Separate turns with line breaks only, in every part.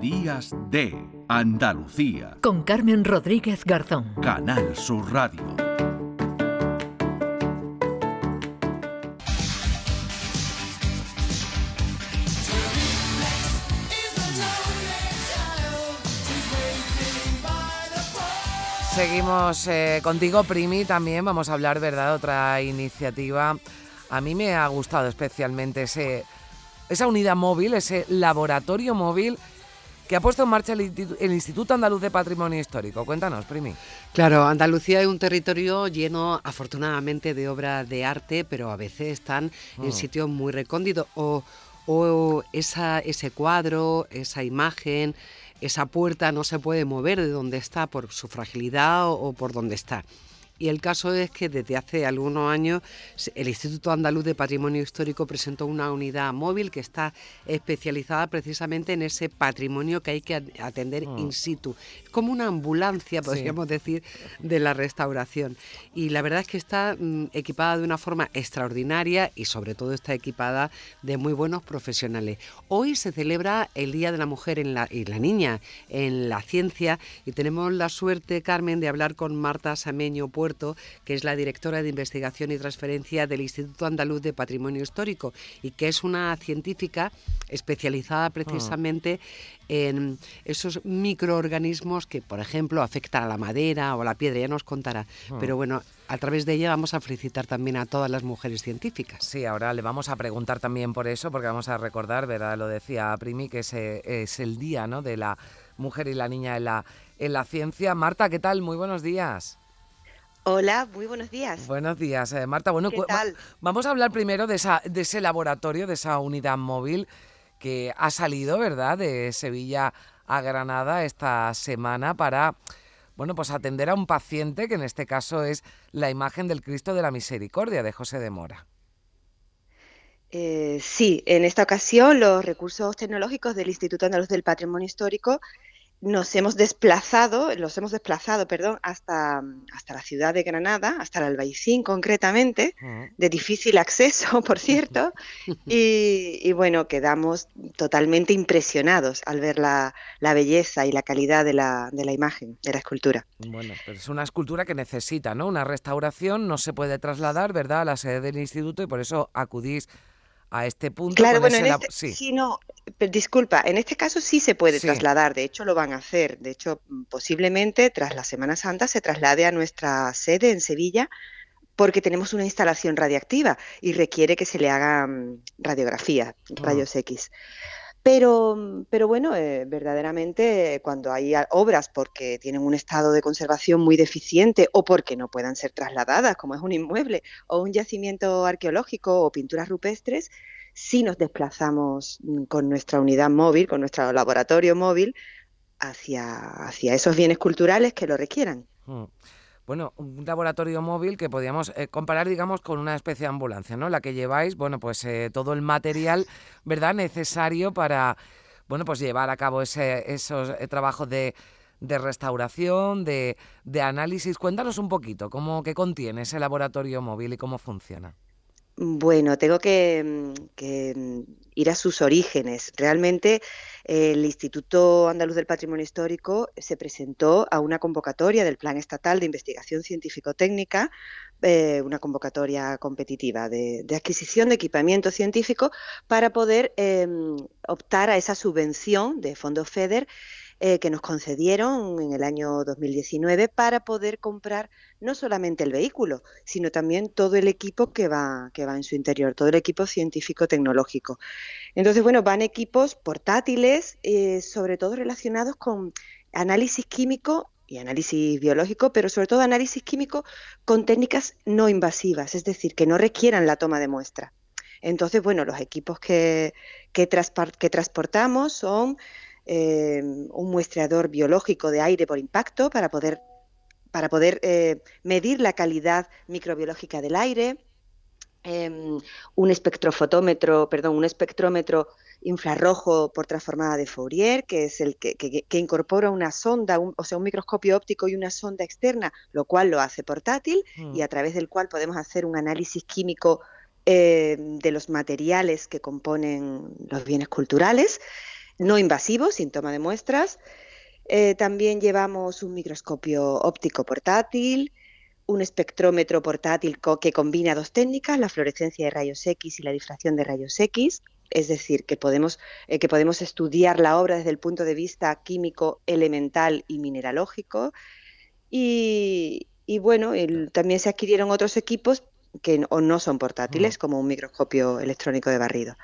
Días de Andalucía.
Con Carmen Rodríguez Garzón.
Canal Sur Radio.
Seguimos eh, contigo, Primi, también vamos a hablar, ¿verdad?, otra iniciativa. A mí me ha gustado especialmente ese, esa unidad móvil, ese laboratorio móvil que ha puesto en marcha el, Instituto Andaluz de Patrimonio Histórico. Cuéntanos, Primi.
Claro, Andalucía es un territorio lleno, afortunadamente, de obras de arte, pero a veces están en mm. sitios muy recónditos. O, o esa, ese cuadro, esa imagen, esa puerta no se puede mover de donde está por su fragilidad o, por donde está. Y el caso es que desde hace algunos años el Instituto Andaluz de Patrimonio Histórico presentó una unidad móvil que está especializada precisamente en ese patrimonio que hay que atender mm. in situ. Es como una ambulancia, podríamos decir, de la restauración. Y la verdad es que está mm, equipada de una forma extraordinaria y sobre todo está equipada de muy buenos profesionales. Hoy se celebra el Día de la Mujer y la Niña en la ciencia y tenemos la suerte, Carmen, de hablar con Marta Sameño que es la directora de investigación y transferencia del Instituto Andaluz de Patrimonio Histórico y que es una científica especializada precisamente en esos microorganismos que, por ejemplo, afectan a la madera o a la piedra, ya nos contará. Ah. Pero bueno, a través de ella vamos a felicitar también a todas las mujeres científicas.
Sí, ahora le vamos a preguntar también por eso, porque vamos a recordar, ¿verdad? Lo decía Primi, que ese es el día ¿no? de la mujer y la niña en la, en la ciencia. Marta, ¿qué tal? Muy buenos días.
Hola, muy buenos días.
Buenos días, eh, Marta. Bueno, vamos a hablar primero de, esa, de ese laboratorio, de esa unidad móvil que ha salido, ¿verdad?, de Sevilla a Granada esta semana para, bueno, pues atender a un paciente que en este caso es la imagen del Cristo de la Misericordia de José de Mora.
Eh, sí, en esta ocasión los recursos tecnológicos del Instituto Andaluz del Patrimonio Histórico nos hemos desplazado, los hemos desplazado, perdón, hasta, hasta la ciudad de Granada, hasta el Albaicín concretamente, de difícil acceso, por cierto, y, bueno, quedamos totalmente impresionados al ver la, belleza y la calidad de la, de la, imagen, de la escultura.
Bueno, pero es una escultura que necesita, ¿no? Una restauración, no se puede trasladar, ¿verdad?, a la sede del instituto y por eso acudís a este punto.
Claro, bueno, en este, sí. no, disculpa, en este caso sí se puede trasladar, de hecho lo van a hacer, de hecho posiblemente tras la Semana Santa se traslade a nuestra sede en Sevilla porque tenemos una instalación radiactiva y requiere que se le haga radiografía, ah. rayos X. Pero, pero bueno, eh, verdaderamente cuando hay obras porque tienen un estado de conservación muy deficiente o porque no puedan ser trasladadas, como es un inmueble o un yacimiento arqueológico o pinturas rupestres, sí nos desplazamos mm, con nuestra unidad móvil, con nuestro laboratorio móvil, hacia, hacia esos bienes culturales que lo requieran. Hmm
bueno, un laboratorio móvil que podríamos eh, comparar, digamos, con una especie de ambulancia, ¿no? La que lleváis, bueno, pues eh, todo el material, ¿verdad?, necesario para, bueno, pues llevar a cabo ese, esos eh, trabajos de, restauración, de, análisis. Cuéntanos un poquito cómo que contiene ese laboratorio móvil y cómo funciona.
Bueno, tengo que, mm, ir a sus orígenes. Realmente el Instituto Andaluz del Patrimonio Histórico se presentó a una convocatoria del Plan Estatal de Investigación Científico-Técnica, eh, una convocatoria competitiva de, adquisición de equipamiento científico para poder em, optar a esa subvención de fondos FEDER eh, que nos concedieron en el año 2019 para poder comprar no solamente el vehículo, sino también todo el equipo que va, que va en su interior, todo el equipo científico-tecnológico. Entonces, bueno, van equipos portátiles, eh, sobre todo relacionados con análisis químico y análisis biológico, pero sobre todo análisis químico con técnicas no invasivas, es decir, que no requieran la toma de muestra. Entonces, bueno, los equipos que, que transportamos son eh, un muestreador biológico de aire por impacto para poder, para poder eh, medir la calidad microbiológica del aire, em, un espectrofotómetro, perdón, un espectrómetro infrarrojo por transformada de Fourier, que es el que, incorpora una sonda, o sea, un microscopio óptico y una sonda externa, lo cual lo hace portátil y a mm. través del cual podemos hacer un análisis químico eh, de los materiales que componen los bienes culturales. No invasivo, sin toma de muestras. Eh, también llevamos un microscopio óptico portátil, un espectrómetro portátil que combina dos técnicas, la fluorescencia de rayos X y la difracción de rayos X. Es decir, que podemos, eh, que podemos estudiar la obra desde el punto de vista químico, elemental y mineralógico. Y, bueno, también se adquirieron otros equipos que o no son portátiles, como un microscopio electrónico de barrido.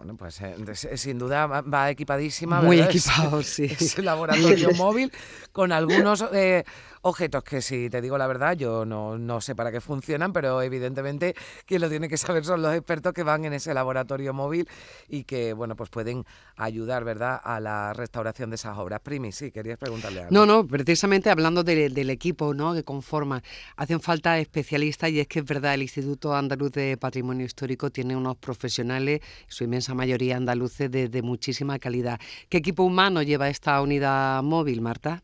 Bueno, pues eh, sin duda va equipadísima.
Muy equipado, sí.
Ese laboratorio móvil con algunos eh, objetos que si te digo la verdad, yo no, no sé para qué funcionan, pero evidentemente quien lo tiene que saber son los expertos que van en ese laboratorio móvil y que, bueno, pues pueden ayudar, ¿verdad?, a la restauración de esas obras. Primi, sí, querías preguntarle algo.
No, no, precisamente hablando del equipo, ¿no?, que conforma, hacen falta especialistas y es que es verdad, el Instituto Andaluz de Patrimonio Histórico tiene unos profesionales, su inmensa mayoría andaluces, de, de muchísima calidad. ¿Qué equipo humano lleva esta unidad móvil, Marta?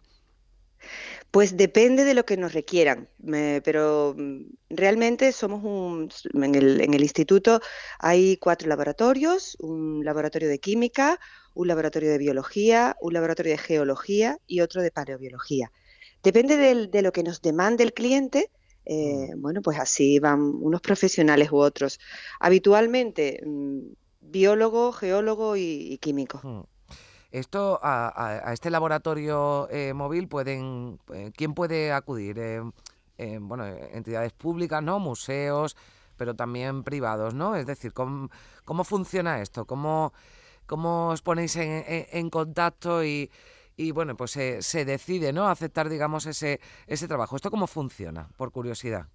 Pues depende de lo que nos requieran, pero mm, realmente somos un, en el, instituto hay cuatro laboratorios, un laboratorio de química, un laboratorio de biología, un laboratorio de geología y otro de paleobiología. Depende de, lo que nos demande el cliente, eh, mm. bueno, pues así van unos profesionales u otros. Habitualmente, mm, biólogo, geólogo y, químico.
Esto a, este laboratorio eh, móvil pueden, eh, ¿quién puede acudir? Eh, bueno, entidades públicas, ¿no? Museos, pero también privados, ¿no? Es decir, ¿cómo, cómo funciona esto? ¿Cómo, cómo os ponéis en, contacto y, bueno, pues se decide, ¿no? Aceptar, digamos, ese, ese trabajo. ¿Esto cómo funciona? Por curiosidad.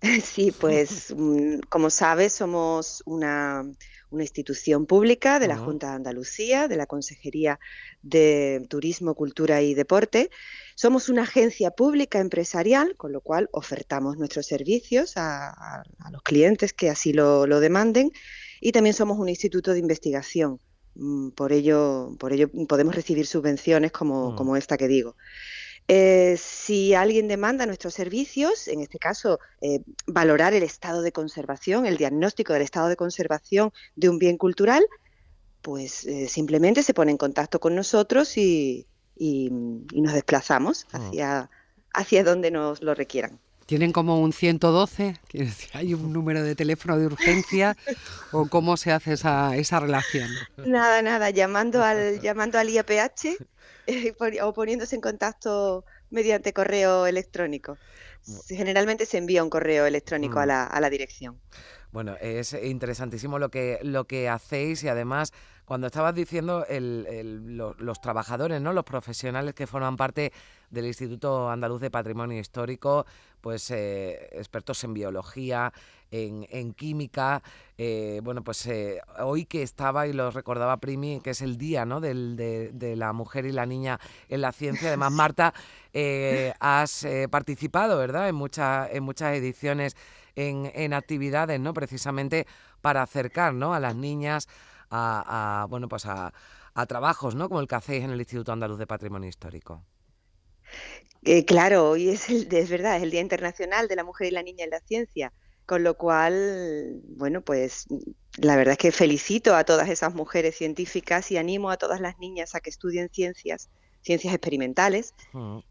Sí, pues mm, como sabes, somos una, institución pública de la Junta de Andalucía, de la Consejería de Turismo, Cultura y Deporte. Somos una agencia pública empresarial, con lo cual ofertamos nuestros servicios a, los clientes que así lo, demanden. Y también somos un instituto de investigación. Mm, por ello, por ello podemos recibir subvenciones como, mm. como esta que digo. Eh, si alguien demanda nuestros servicios, en este caso, eh, valorar el estado de conservación, el diagnóstico del estado de conservación de un bien cultural, pues eh, simplemente se pone en contacto con nosotros y, nos desplazamos ah. hacia, hacia donde nos lo requieran.
¿Tienen como un 112? ¿Hay un número de teléfono de urgencia? ¿O cómo se hace esa, esa relación?
Nada, nada, llamando al, llamando al IAPH o poniéndose en contacto mediante correo electrónico. Generalmente se envía un correo electrónico a, mm. la, a la dirección.
Bueno, es interesantísimo lo que, lo que hacéis y además cuando estabas diciendo los, trabajadores, ¿no? los profesionales que forman parte del Instituto Andaluz de Patrimonio Histórico, pues eh, expertos en biología, en, química. Eh, bueno, pues eh, hoy que estaba y lo recordaba Primi, que es el día ¿no? de, la mujer y la niña en la ciencia. Además, Marta, has participado, ¿verdad?, en, muchas ediciones en, en actividades, ¿no? Precisamente para acercar ¿no? a las niñas a, bueno, pues a, trabajos, ¿no? Como el que hacéis en el Instituto Andaluz de Patrimonio Histórico.
Eh, claro, hoy es, el, es verdad, es el Día Internacional de la Mujer y la Niña en la Ciencia, con lo cual, bueno, pues la verdad es que felicito a todas esas mujeres científicas y animo a todas las niñas a que estudien ciencias, ciencias experimentales.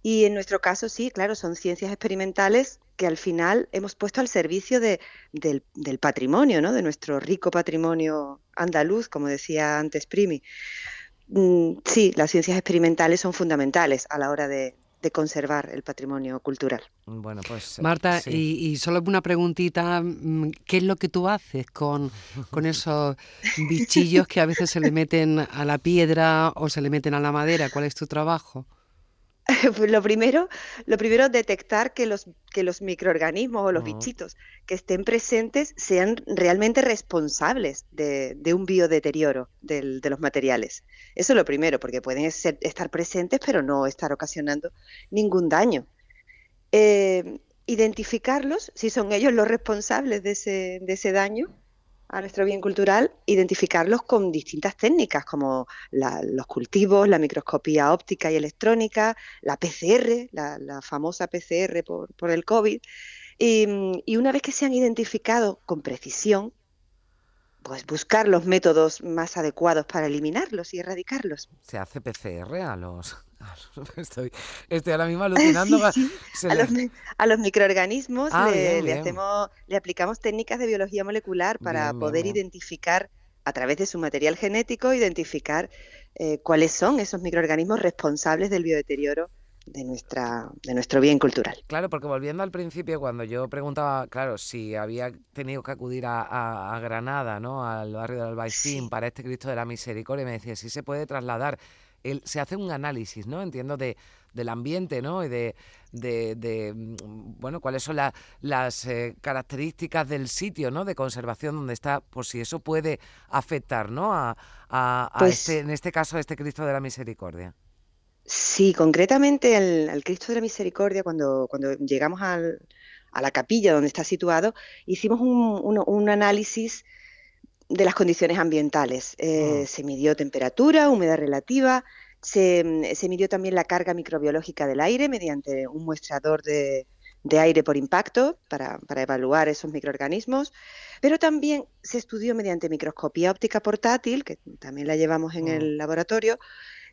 Y en nuestro caso, sí, claro, son ciencias experimentales que al final hemos puesto al servicio de, del, patrimonio, ¿no? de nuestro rico patrimonio andaluz, como decía antes Primi. Mm, sí, las ciencias experimentales son fundamentales a la hora de, conservar el patrimonio cultural.
Bueno, pues. Marta, y, solo una preguntita: mm, ¿qué es lo que tú haces con, con esos bichillos que a veces se le meten a la piedra o se le meten a la madera? ¿Cuál es tu trabajo?
Lo primero, lo primero detectar que los, que los microorganismos o los bichitos que estén presentes sean realmente responsables de, un biodeterioro de los materiales. Eso es lo primero, porque pueden estar presentes pero no estar ocasionando ningún daño. Eh, identificarlos, si son ellos los responsables de ese, de ese daño, a nuestro bien cultural, identificarlos con distintas técnicas como los cultivos, la microscopía óptica y electrónica, la PCR, la, famosa PCR por, el COVID. Y, una vez que se han identificado con precisión, pues buscar los métodos más adecuados para eliminarlos y erradicarlos.
Se hace PCR a los... Estoy, estoy ahora mismo alucinando.
Sí, sí.
Se
A,
le-
los, mi- a los microorganismos
Ah,
le,
bien,
le
bien.
hacemos, le aplicamos técnicas de biología molecular para
Bien,
poder identificar a través de su material genético, identificar eh, cuáles son esos microorganismos responsables del biodeterioro de, nuestra, de nuestro bien cultural.
Claro, porque volviendo al principio, cuando yo preguntaba, claro, si había tenido que acudir a, a- a Granada, ¿no? Al barrio del Albaicín
Sí.
para este Cristo de la Misericordia, me decía, sí se puede trasladar. El- se hace un análisis, ¿no? Entiendo, de, del ambiente, ¿no? Y de, de, de, mm, bueno, cuáles son la- las eh, características del sitio, ¿no? De conservación donde está, por si eso puede afectar, ¿no? A, a- a
Pues-
este, en este caso, a este Cristo de la Misericordia.
Sí, concretamente al, al Cristo de la Misericordia, cuando, cuando llegamos al- a la capilla donde está situado, hicimos un, un- un análisis de las condiciones ambientales. Eh,
Mm.
Se midió temperatura, humedad relativa, se, mm, se midió también la carga microbiológica del aire mediante un muestrador de, de aire por impacto para, para evaluar esos microorganismos, pero también se estudió mediante microscopía óptica portátil, que también la llevamos en
Mm.
el laboratorio,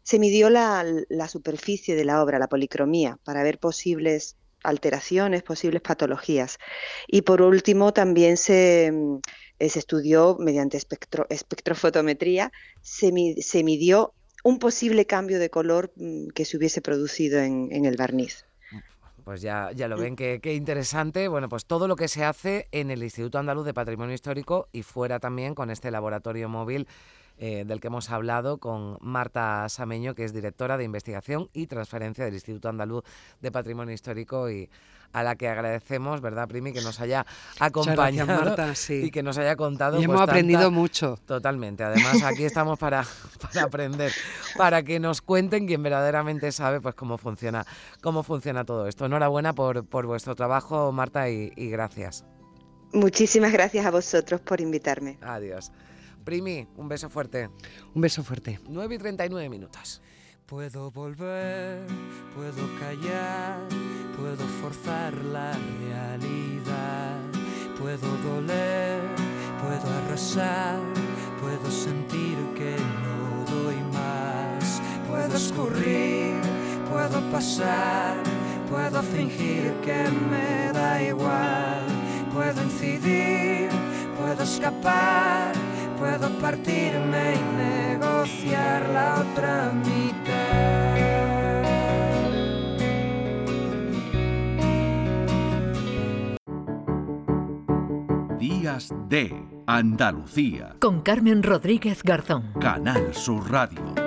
se midió la, la superficie de la obra, la policromía, para ver posibles alteraciones, posibles patologías. Y por último, también se, mm, eh, se estudió mediante espectro- espectrofotometría, se, se midió un posible cambio de color mm, que se hubiese producido en, en el barniz.
Pues ya, ya lo
Mm.
ven, qué, qué interesante. Bueno, pues todo lo que se hace en el Instituto Andaluz de Patrimonio Histórico y fuera también con este laboratorio móvil eh, del que hemos hablado con Marta Sameño, que es directora de investigación y transferencia del Instituto Andaluz de Patrimonio Histórico y a la que agradecemos, ¿verdad, Primi, que nos haya acompañado
gracias, Marta. Sí.
y que nos haya contado.
Y
pues,
hemos aprendido
tanta-
mucho.
Totalmente. Además, aquí estamos para, para aprender, para que nos cuenten quien verdaderamente sabe pues cómo funciona, cómo funciona todo esto. Enhorabuena por, por vuestro trabajo, Marta, y, y gracias.
Muchísimas gracias a vosotros por invitarme.
Adiós. Primi, un beso fuerte.
Un beso fuerte.
9 y 39 minutos.
Puedo volver, puedo callar, puedo forzar la realidad, puedo doler, puedo arrasar, puedo sentir que no doy más, puedo escurrir, puedo pasar, puedo fingir que me da igual, puedo incidir, puedo escapar, puedo partirme y negociar la otra mitad.
Días de Andalucía.
Con Carmen Rodríguez Garzón.
Canal Sur Radio.